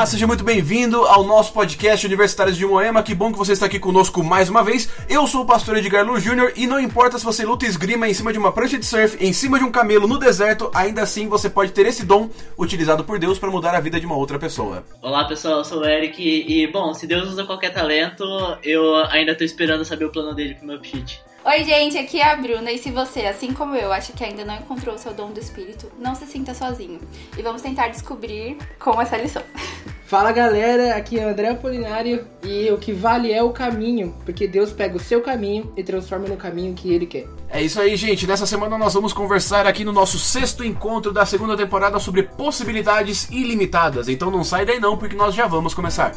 Olá, seja muito bem-vindo ao nosso podcast Universitários de Moema. Que bom que você está aqui conosco mais uma vez. Eu sou o pastor Edgar Lu Júnior e não importa se você luta esgrima em cima de uma prancha de surf, em cima de um camelo no deserto, ainda assim você pode ter esse dom utilizado por Deus para mudar a vida de uma outra pessoa. Olá pessoal, eu sou o Eric e, bom, se Deus usa qualquer talento, eu ainda estou esperando saber o plano dele pro meu pitch. Oi, gente, aqui é a Bruna e se você, assim como eu, acha que ainda não encontrou o seu dom do espírito, não se sinta sozinho. E vamos tentar descobrir com essa lição. Fala galera, aqui é o André Apolinário e o que vale é o caminho, porque Deus pega o seu caminho e transforma no caminho que ele quer. É isso aí, gente. Nessa semana nós vamos conversar aqui no nosso sexto encontro da segunda temporada sobre possibilidades ilimitadas. Então não sai daí não, porque nós já vamos começar.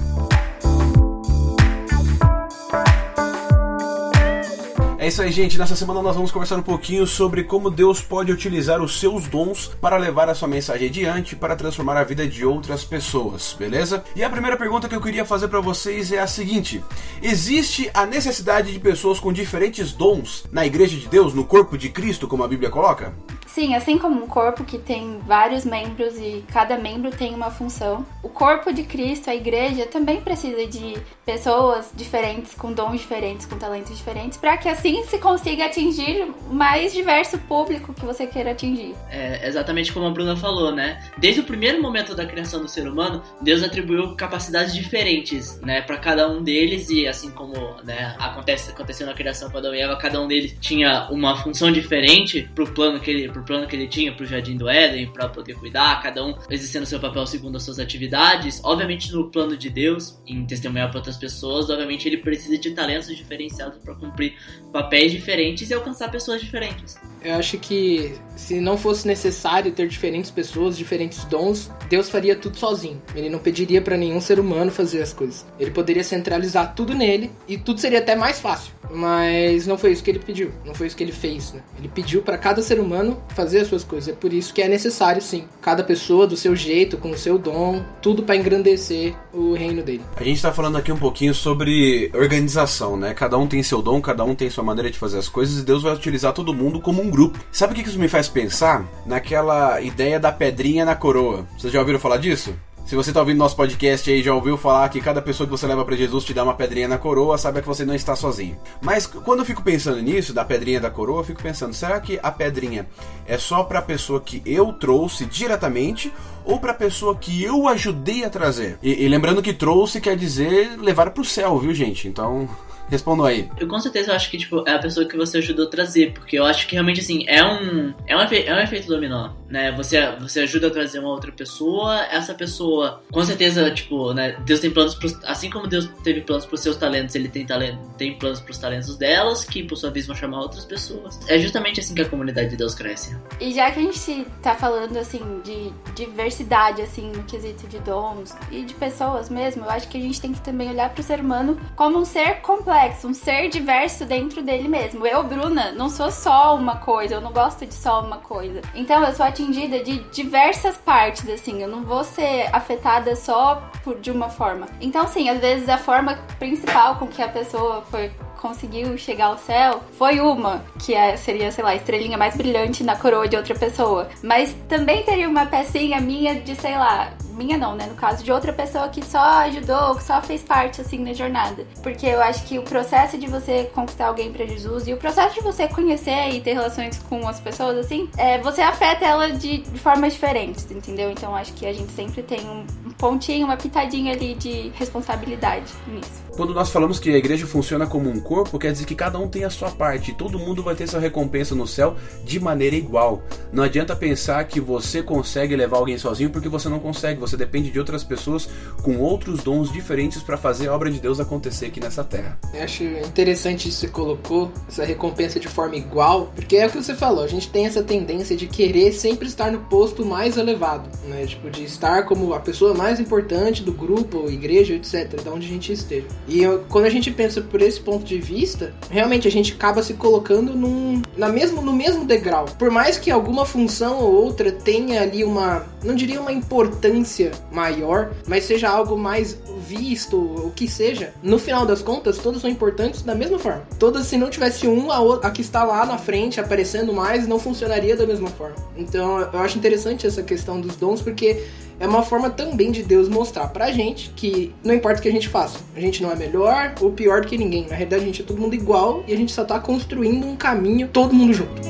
É isso aí, gente. Nessa semana nós vamos conversar um pouquinho sobre como Deus pode utilizar os seus dons para levar a sua mensagem adiante, para transformar a vida de outras pessoas, beleza? E a primeira pergunta que eu queria fazer para vocês é a seguinte: existe a necessidade de pessoas com diferentes dons na igreja de Deus, no corpo de Cristo, como a Bíblia coloca? Sim, assim como um corpo que tem vários membros e cada membro tem uma função, o corpo de Cristo, a igreja, também precisa de pessoas diferentes, com dons diferentes, com talentos diferentes, para que assim se consiga atingir o mais diverso público que você queira atingir. É exatamente como a Bruna falou, né? Desde o primeiro momento da criação do ser humano, Deus atribuiu capacidades diferentes, né, para cada um deles e assim como, né, acontece aconteceu na criação com Adão e Eva, cada um deles tinha uma função diferente pro plano que ele pro plano que ele tinha pro Jardim do Éden, para poder cuidar, cada um exercendo seu papel segundo as suas atividades. Obviamente, no plano de Deus, em testemunhar para outras pessoas, obviamente ele precisa de talentos diferenciados para cumprir papéis diferentes e alcançar pessoas diferentes. Eu acho que se não fosse necessário ter diferentes pessoas, diferentes dons, Deus faria tudo sozinho. Ele não pediria para nenhum ser humano fazer as coisas. Ele poderia centralizar tudo nele e tudo seria até mais fácil. Mas não foi isso que ele pediu, não foi isso que ele fez. Né? Ele pediu para cada ser humano fazer as suas coisas. É por isso que é necessário, sim, cada pessoa do seu jeito, com o seu dom, tudo para engrandecer o reino dele. A gente está falando aqui um pouquinho sobre organização, né? Cada um tem seu dom, cada um tem sua maneira de fazer as coisas e Deus vai utilizar todo mundo como um grupo. Sabe o que isso me faz pensar? Naquela ideia da pedrinha na coroa. Vocês já ouviram falar disso? Se você está ouvindo nosso podcast aí já ouviu falar que cada pessoa que você leva para Jesus te dá uma pedrinha na coroa, saiba que você não está sozinho. Mas quando eu fico pensando nisso, da pedrinha da coroa, eu fico pensando, será que a pedrinha é só para a pessoa que eu trouxe diretamente ou para a pessoa que eu ajudei a trazer? E, e lembrando que trouxe quer dizer levar para o céu, viu, gente? Então, Respondam aí. Eu com certeza acho que, tipo, é a pessoa que você ajudou a trazer, porque eu acho que realmente, assim, é um, é um, efe, é um efeito dominó, né? Você, você ajuda a trazer uma outra pessoa, essa pessoa, com certeza, tipo, né? Deus tem planos pros, assim como Deus teve planos pros seus talentos, ele tem, talento, tem planos pros talentos delas, que por sua vez vão chamar outras pessoas. É justamente assim que a comunidade de Deus cresce. E já que a gente tá falando, assim, de diversidade, assim, no quesito de dons e de pessoas mesmo, eu acho que a gente tem que também olhar pro ser humano como um ser completo complexo, um ser diverso dentro dele mesmo. Eu, Bruna, não sou só uma coisa, eu não gosto de só uma coisa. Então eu sou atingida de diversas partes, assim, eu não vou ser afetada só por de uma forma. Então, sim, às vezes a forma principal com que a pessoa foi conseguiu chegar ao céu foi uma, que é, seria, sei lá, a estrelinha mais brilhante na coroa de outra pessoa. Mas também teria uma pecinha minha de, sei lá, minha não, né? No caso de outra pessoa que só ajudou, que só fez parte, assim, na jornada. Porque eu acho que o processo de você conquistar alguém para Jesus e o processo de você conhecer e ter relações com as pessoas, assim, é, você afeta ela de, de formas diferentes, entendeu? Então acho que a gente sempre tem um pontinho, uma pitadinha ali de responsabilidade nisso. Quando nós falamos que a igreja funciona como um corpo, quer dizer que cada um tem a sua parte, e todo mundo vai ter sua recompensa no céu de maneira igual. Não adianta pensar que você consegue levar alguém sozinho porque você não consegue, você depende de outras pessoas com outros dons diferentes para fazer a obra de Deus acontecer aqui nessa terra. Eu acho interessante isso que você colocou, essa recompensa de forma igual, porque é o que você falou, a gente tem essa tendência de querer sempre estar no posto mais elevado, né? Tipo, de estar como a pessoa mais importante do grupo, igreja, etc., de onde a gente esteja. E eu, quando a gente pensa por esse ponto de vista, realmente a gente acaba se colocando num, na mesmo, no mesmo degrau. Por mais que alguma função ou outra tenha ali uma, não diria uma importância maior, mas seja algo mais visto, o que seja, no final das contas, todas são importantes da mesma forma. Todas, se não tivesse um, a, outra, a que está lá na frente aparecendo mais, não funcionaria da mesma forma. Então, eu acho interessante essa questão dos dons, porque é uma forma também de Deus mostrar pra gente que não importa o que a gente faça, a gente não é melhor ou pior do que ninguém. Na realidade, a gente é todo mundo igual e a gente só tá construindo um caminho todo mundo junto.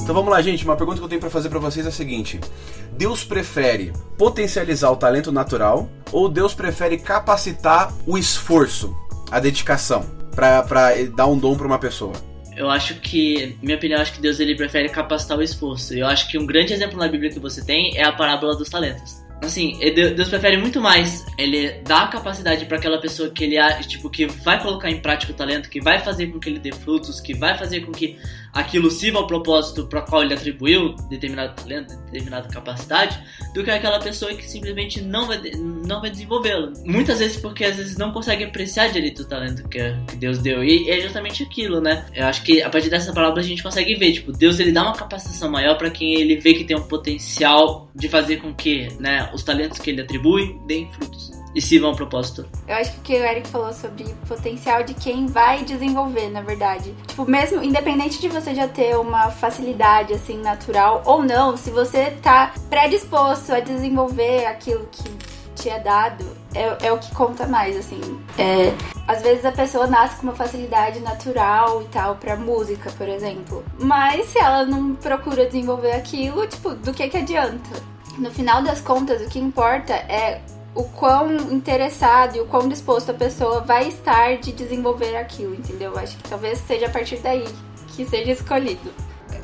Então vamos lá, gente. Uma pergunta que eu tenho para fazer para vocês é a seguinte: Deus prefere potencializar o talento natural ou Deus prefere capacitar o esforço, a dedicação, para dar um dom para uma pessoa? Eu acho que, minha opinião, acho que Deus ele prefere capacitar o esforço. Eu acho que um grande exemplo na Bíblia que você tem é a parábola dos talentos. Assim, Deus prefere muito mais ele dar a capacidade para aquela pessoa que ele tipo que vai colocar em prática o talento, que vai fazer com que ele dê frutos, que vai fazer com que aquilo sirva ao propósito para qual ele atribuiu determinado talento, determinada capacidade, do que aquela pessoa que simplesmente não vai, não vai desenvolvê-lo. Muitas vezes porque às vezes não consegue apreciar direito o talento que, que Deus deu. E é justamente aquilo, né? Eu acho que a partir dessa palavra a gente consegue ver, tipo, Deus ele dá uma capacitação maior para quem ele vê que tem um potencial de fazer com que, né, os talentos que ele atribui deem frutos e sirvam ao propósito. Eu acho que o que o Eric falou sobre potencial de quem vai desenvolver, na verdade. Tipo, mesmo independente de você já ter uma facilidade assim natural ou não, se você tá predisposto a desenvolver aquilo que te é dado, é, é o que conta mais, assim. É, às vezes a pessoa nasce com uma facilidade natural e tal pra música, por exemplo. Mas se ela não procura desenvolver aquilo, tipo, do que que adianta? No final das contas, o que importa é o quão interessado e o quão disposto a pessoa vai estar de desenvolver aquilo, entendeu? Acho que talvez seja a partir daí que seja escolhido.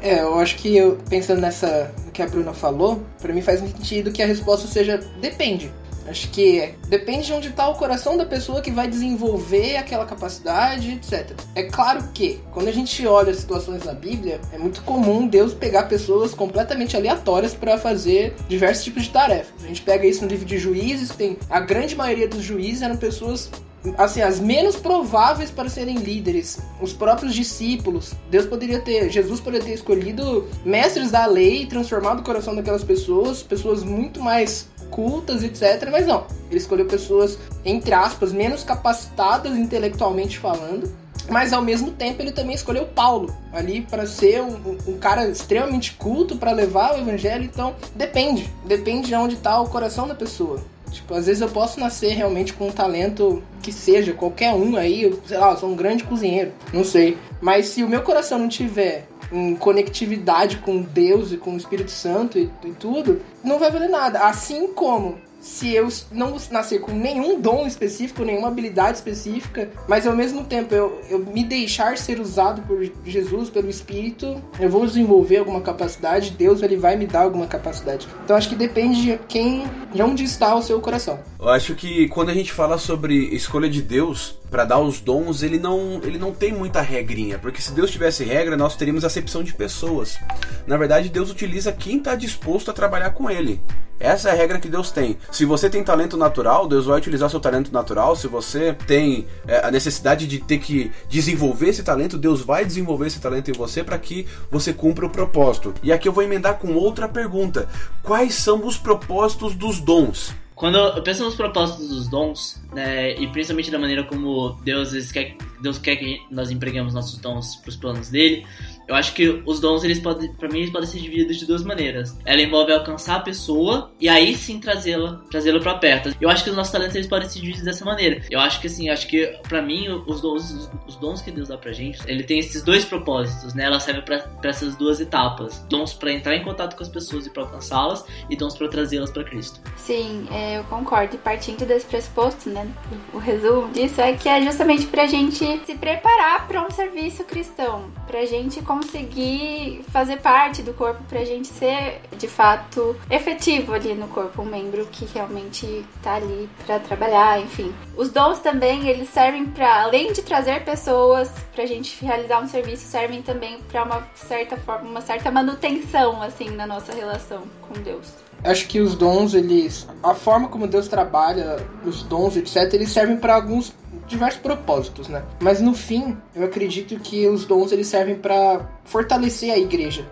É, eu acho que eu, pensando nessa que a Bruna falou, para mim faz sentido que a resposta seja depende. Acho que depende de onde está o coração da pessoa que vai desenvolver aquela capacidade, etc. É claro que, quando a gente olha as situações na Bíblia, é muito comum Deus pegar pessoas completamente aleatórias para fazer diversos tipos de tarefas. A gente pega isso no livro de Juízes, tem a grande maioria dos juízes eram pessoas assim, as menos prováveis para serem líderes, os próprios discípulos. Deus poderia ter, Jesus poderia ter escolhido mestres da lei, transformado o coração daquelas pessoas, pessoas muito mais cultas, etc. Mas não, ele escolheu pessoas, entre aspas, menos capacitadas intelectualmente falando. Mas ao mesmo tempo ele também escolheu Paulo ali para ser um, um, cara extremamente culto para levar o evangelho. Então depende, depende de onde está o coração da pessoa. Tipo, às vezes eu posso nascer realmente com um talento que seja, qualquer um aí, sei lá, eu sou um grande cozinheiro, não sei. Mas se o meu coração não tiver em conectividade com Deus e com o Espírito Santo e, e tudo, não vai valer nada. Assim como se eu não nascer com nenhum dom específico, nenhuma habilidade específica, mas ao mesmo tempo eu, eu me deixar ser usado por Jesus, pelo Espírito, eu vou desenvolver alguma capacidade, Deus ele vai me dar alguma capacidade. Então acho que depende de quem, de onde está o seu coração. Eu acho que quando a gente fala sobre escolha de Deus para dar os dons, ele não, ele não tem muita regrinha, porque se Deus tivesse regra, nós teríamos acepção de pessoas. Na verdade, Deus utiliza quem está disposto a trabalhar com ele. Essa é a regra que Deus tem. Se você tem talento natural, Deus vai utilizar seu talento natural. Se você tem é, a necessidade de ter que desenvolver esse talento, Deus vai desenvolver esse talento em você para que você cumpra o propósito. E aqui eu vou emendar com outra pergunta: quais são os propósitos dos dons? Quando eu penso nos propósitos dos dons, né, e principalmente da maneira como Deus quer, Deus quer que nós empregamos nossos dons para os planos dele, eu acho que os dons, eles podem, para mim, eles podem ser divididos de duas maneiras. Ela envolve alcançar a pessoa e aí sim trazê-la, trazê-la para perto. Eu acho que os nossos talentos eles podem ser divididos dessa maneira. Eu acho que assim, acho que para mim os dons, os dons que Deus dá pra gente, ele tem esses dois propósitos, né? Ela serve para essas duas etapas. Dons para entrar em contato com as pessoas e para alcançá-las e dons para trazê-las para Cristo. Sim, é, eu concordo. E partindo desse pressuposto, né? O resumo disso é que é justamente pra gente se preparar para um serviço cristão, pra gente conseguir fazer parte do corpo pra gente ser de fato efetivo ali no corpo, um membro que realmente tá ali para trabalhar, enfim. Os dons também, eles servem para além de trazer pessoas pra gente realizar um serviço, servem também para uma certa forma, uma certa manutenção assim na nossa relação com Deus acho que os dons, eles. A forma como Deus trabalha, os dons, etc., eles servem para alguns diversos propósitos, né? Mas no fim, eu acredito que os dons eles servem para fortalecer a igreja.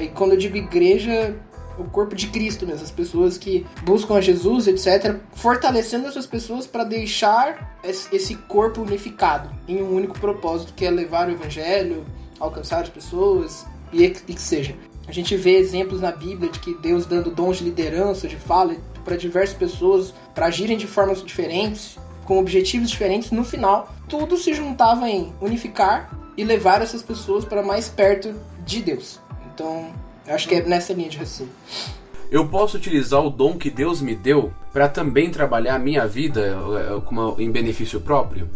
E quando eu digo igreja, o corpo de Cristo mesmo, as pessoas que buscam a Jesus, etc, fortalecendo essas pessoas para deixar esse corpo unificado em um único propósito, que é levar o evangelho, alcançar as pessoas e que seja. A gente vê exemplos na Bíblia de que Deus dando dons de liderança, de fala para diversas pessoas, para agirem de formas diferentes, com objetivos diferentes, no final, tudo se juntava em unificar e levar essas pessoas para mais perto de Deus. Então, eu acho que é nessa linha de raciocínio. Eu posso utilizar o dom que Deus me deu para também trabalhar a minha vida eh, em benefício próprio?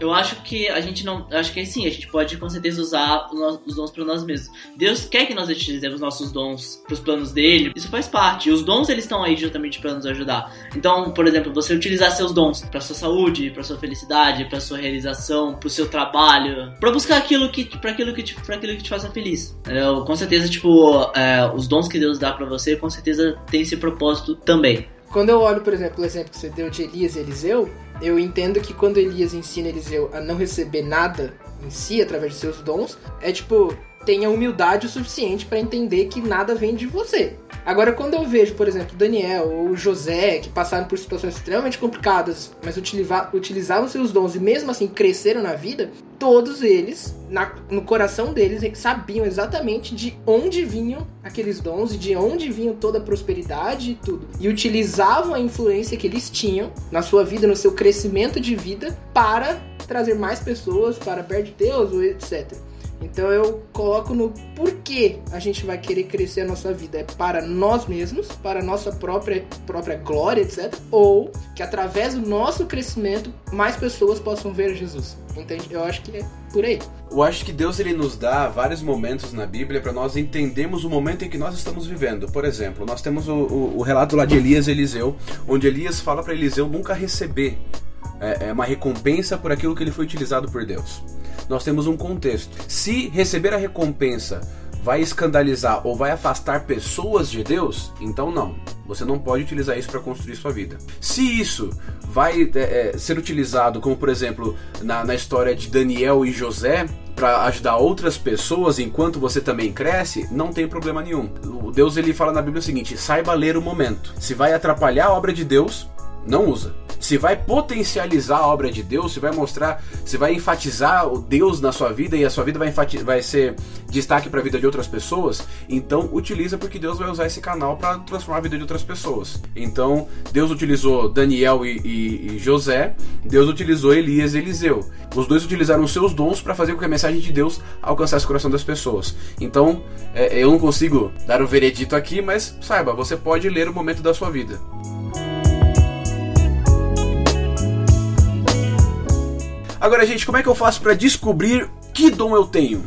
Eu acho que a gente não. Acho que sim, a gente pode com certeza usar os dons para nós mesmos. Deus quer que nós utilizemos nossos dons para os planos dele, isso faz parte. Os dons eles estão aí justamente para nos ajudar. Então, por exemplo, você utilizar seus dons para sua saúde, para sua felicidade, para sua realização, para o seu trabalho, para buscar aquilo que para aquilo que te, aquilo que te faça feliz. Eu, com certeza, tipo, é, os dons que Deus dá para você, com certeza tem esse propósito também. Quando eu olho, por exemplo, o exemplo que você deu de Elias e Eliseu, eu entendo que quando Elias ensina Eliseu a não receber nada em si através de seus dons, é tipo, tenha humildade o suficiente para entender que nada vem de você. Agora, quando eu vejo, por exemplo, Daniel ou José, que passaram por situações extremamente complicadas, mas utilizavam seus dons e mesmo assim cresceram na vida, todos eles, na, no coração deles, sabiam exatamente de onde vinham aqueles dons e de onde vinham toda a prosperidade e tudo. E utilizavam a influência que eles tinham na sua vida, no seu crescimento de vida, para trazer mais pessoas para perto de Deus, etc. Então eu coloco no porquê a gente vai querer crescer a nossa vida. É para nós mesmos, para a nossa própria, própria glória, etc. Ou que através do nosso crescimento mais pessoas possam ver Jesus. Entende? Eu acho que é por aí. Eu acho que Deus ele nos dá vários momentos na Bíblia para nós entendermos o momento em que nós estamos vivendo. Por exemplo, nós temos o, o, o relato lá de Elias e Eliseu, onde Elias fala para Eliseu nunca receber é, é uma recompensa por aquilo que ele foi utilizado por Deus nós temos um contexto. Se receber a recompensa vai escandalizar ou vai afastar pessoas de Deus, então não. Você não pode utilizar isso para construir sua vida. Se isso vai é, é, ser utilizado, como por exemplo na, na história de Daniel e José, para ajudar outras pessoas enquanto você também cresce, não tem problema nenhum. O Deus ele fala na Bíblia o seguinte: saiba ler o momento. Se vai atrapalhar a obra de Deus, não usa. Se vai potencializar a obra de Deus, se vai mostrar, se vai enfatizar o Deus na sua vida e a sua vida vai, vai ser destaque para a vida de outras pessoas, então utiliza porque Deus vai usar esse canal para transformar a vida de outras pessoas. Então Deus utilizou Daniel e, e, e José, Deus utilizou Elias e Eliseu. Os dois utilizaram seus dons para fazer com que a mensagem de Deus alcançasse o coração das pessoas. Então é, eu não consigo dar o veredito aqui, mas saiba, você pode ler o momento da sua vida. Agora, gente, como é que eu faço para descobrir que dom eu tenho?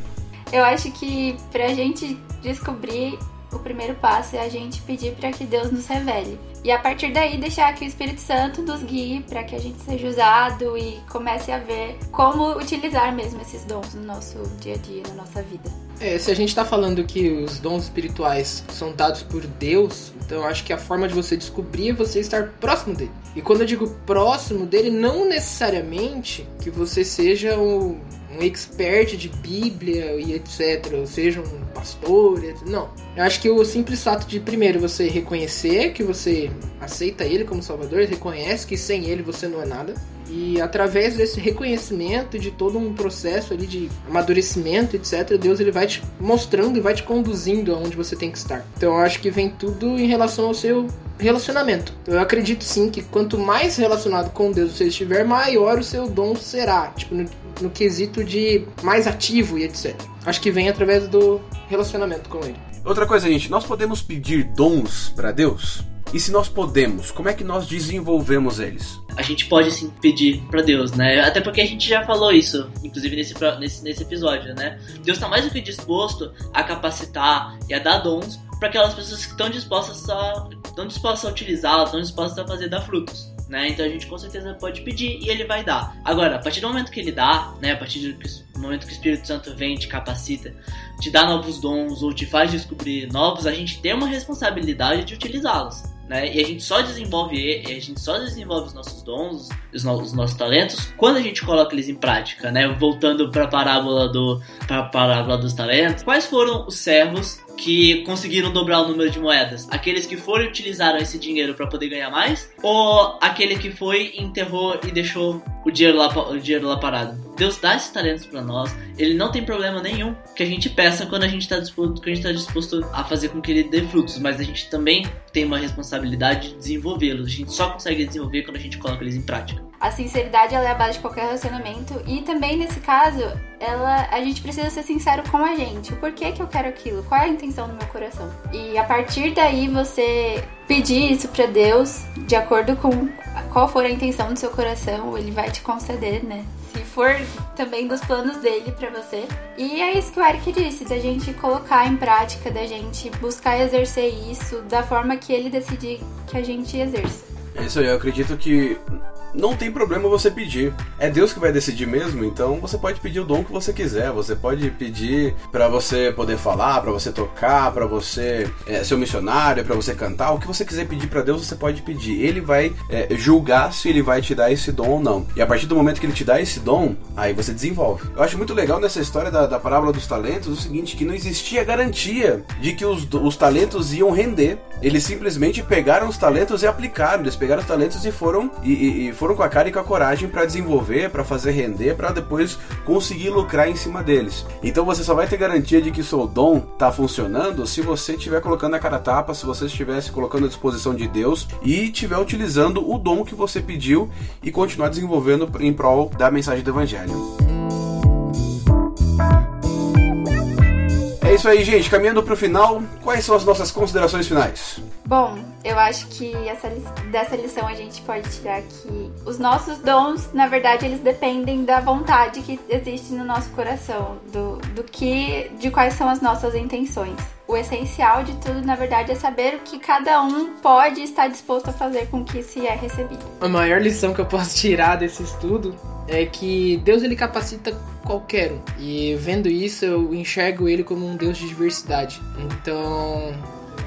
Eu acho que pra gente descobrir, o primeiro passo é a gente pedir para que Deus nos revele. E a partir daí deixar que o Espírito Santo nos guie para que a gente seja usado e comece a ver como utilizar mesmo esses dons no nosso dia a dia, na nossa vida. É, se a gente está falando que os dons espirituais são dados por Deus, então acho que a forma de você descobrir é você estar próximo dele. E quando eu digo próximo dele, não necessariamente que você seja um, um expert de Bíblia e etc, ou seja um pastor, etc. não. Eu acho que o simples fato de primeiro você reconhecer que você aceita ele como Salvador, reconhece que sem ele você não é nada. E através desse reconhecimento de todo um processo ali de amadurecimento, etc, Deus ele vai te mostrando e vai te conduzindo aonde você tem que estar. Então eu acho que vem tudo em relação ao seu relacionamento. Eu acredito sim que quanto mais relacionado com Deus você estiver, maior o seu dom será, tipo no, no quesito de mais ativo e etc. Acho que vem através do relacionamento com ele. Outra coisa, gente, nós podemos pedir dons para Deus? E se nós podemos, como é que nós desenvolvemos eles? A gente pode sim pedir para Deus, né? Até porque a gente já falou isso, inclusive nesse, nesse, nesse episódio, né? Deus está mais do que disposto a capacitar e a dar dons para aquelas pessoas que estão dispostas a, estão dispostas a utilizar, estão dispostas a fazer dar frutos. Né? Então a gente com certeza pode pedir e ele vai dar. Agora, a partir do momento que ele dá, né? A partir do momento que o Espírito Santo vem, te capacita, te dá novos dons ou te faz descobrir novos, a gente tem uma responsabilidade de utilizá-los. Né? E a gente só desenvolve a gente só desenvolve os nossos dons, os, no, os, nossos talentos quando a gente coloca eles em prática, né? Voltando para a parábola do para parábola dos talentos, quais foram os servos que conseguiram dobrar o número de moedas? Aqueles que foram e utilizaram esse dinheiro para poder ganhar mais? Ou aquele que foi, enterrou e deixou o dinheiro lá, o dinheiro lá parado? Deus dá esses talentos para nós, ele não tem problema nenhum que a gente peça quando a gente está disposto, a gente tá disposto a fazer com que ele dê frutos, mas a gente também tem uma responsabilidade de desenvolvê-los. A gente só consegue desenvolver quando a gente coloca eles em prática. A sinceridade ela é a base de qualquer relacionamento e também nesse caso, ela a gente precisa ser sincero com a gente. O porquê que eu quero aquilo? Qual é a intenção do meu coração? E a partir daí você pedir isso para Deus, de acordo com qual for a intenção do seu coração, ele vai te conceder, né? Se for também dos planos dele para você. E é isso que o Eric disse, da gente colocar em prática, da gente buscar exercer isso da forma que ele decidir que a gente exerça. É isso aí, eu acredito que não tem problema você pedir. É Deus que vai decidir mesmo, então você pode pedir o dom que você quiser. Você pode pedir para você poder falar, para você tocar, para você é, ser um missionário, para você cantar. O que você quiser pedir para Deus, você pode pedir. Ele vai é, julgar se ele vai te dar esse dom ou não. E a partir do momento que ele te dá esse dom, aí você desenvolve. Eu acho muito legal nessa história da, da parábola dos talentos o seguinte: que não existia garantia de que os, os talentos iam render. Eles simplesmente pegaram os talentos e aplicaram. Eles pegaram os talentos e foram e, e, e foram com a cara e com a coragem para desenvolver, para fazer render, para depois conseguir lucrar em cima deles. Então você só vai ter garantia de que o seu dom tá funcionando se você estiver colocando a cara tapa, se você estiver se colocando à disposição de Deus e estiver utilizando o dom que você pediu e continuar desenvolvendo em prol da mensagem do evangelho. É isso aí, gente. Caminhando para o final, quais são as nossas considerações finais? Bom, eu acho que essa, dessa lição a gente pode tirar que os nossos dons, na verdade, eles dependem da vontade que existe no nosso coração, do, do que, de quais são as nossas intenções. O essencial de tudo, na verdade, é saber o que cada um pode estar disposto a fazer com que se é recebido. A maior lição que eu posso tirar desse estudo é que Deus ele capacita qualquer um. E vendo isso, eu enxergo ele como um Deus de diversidade. Então,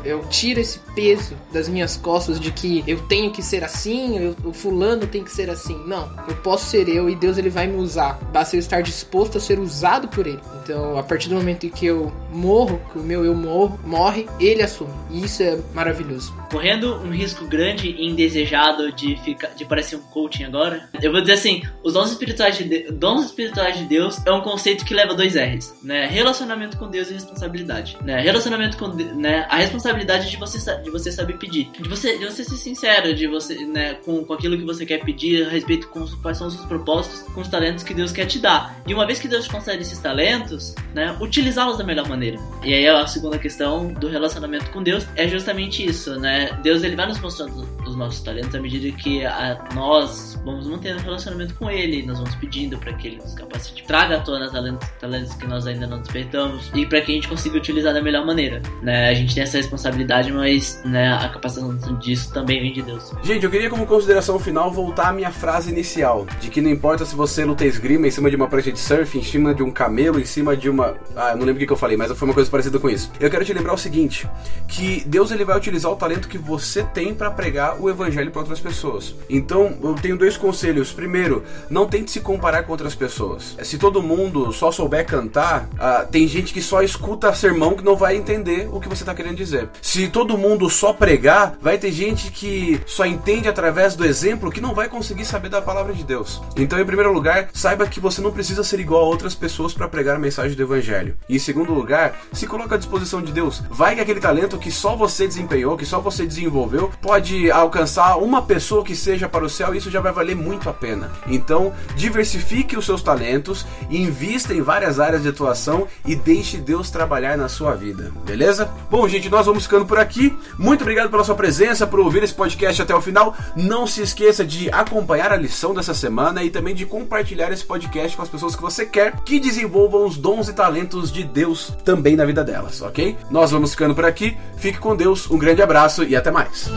eu tiro esse peso das minhas costas de que eu tenho que ser assim, eu, o fulano tem que ser assim. Não, eu posso ser eu e Deus ele vai me usar. Basta eu estar disposto a ser usado por ele. Então, a partir do momento em que eu morro, que o meu eu morro, morre, ele assume. E isso é maravilhoso. Correndo um risco grande e indesejado de ficar de parecer um coaching agora, eu vou dizer assim, os dons espirituais de, de dons espirituais de Deus é um conceito que leva dois R's, né? Relacionamento com Deus e responsabilidade, né? Relacionamento com, né, a responsabilidade de você, de você saber pedir. De você, de você ser sincero, de você, né, com, com aquilo que você quer pedir, a respeito com quais são os seus propósitos, com os talentos que Deus quer te dar. E uma vez que Deus concede esses talentos, né, utilizá-los da melhor maneira. E aí a segunda questão do relacionamento com Deus é justamente isso, né? Deus ele vai nos mostrando os nossos talentos à medida que a, nós vamos mantendo um relacionamento com Ele, nós vamos pedindo para que Ele nos capacite, traga à tona talentos, talentos que nós ainda não despertamos e para que a gente consiga utilizar da melhor maneira, né? A gente tem essa responsabilidade mas né, a capacitação disso também vem de Deus. Gente, eu queria como consideração final voltar à minha frase inicial, de que não importa se você luta esgrima em cima de uma prancha de surf, em cima de um camelo, em cima de uma... Ah, não lembro o que eu falei, mas foi uma coisa parecida com isso. Eu quero te lembrar o seguinte, que Deus ele vai utilizar o talento que você tem para pregar o evangelho para outras pessoas. Então, eu tenho dois conselhos. Primeiro, não tente se comparar com outras pessoas. Se todo mundo só souber cantar, ah, tem gente que só escuta sermão que não vai entender o que você está querendo dizer. Se todo mundo só pregar, vai ter gente que só entende através do exemplo que não vai conseguir saber da palavra de Deus. Então, em primeiro lugar, saiba que você não precisa ser igual a outras pessoas para pregar a mensagem do evangelho. E em segundo lugar, se coloque à disposição de Deus. Vai que aquele talento que só você desempenhou, que só você desenvolveu, pode alcançar uma pessoa que seja para o céu, isso já vai valer muito a pena. Então, diversifique os seus talentos, invista em várias áreas de atuação e deixe Deus trabalhar na sua vida. Beleza? Bom, gente, nós vamos ficando por aqui. Muito obrigado pela sua presença, por ouvir esse podcast até o final. Não se esqueça de acompanhar a lição dessa semana e também de compartilhar esse podcast com as pessoas que você quer que desenvolvam os dons e talentos de Deus também na vida delas, ok? Nós vamos ficando por aqui. Fique com Deus, um grande abraço e até mais.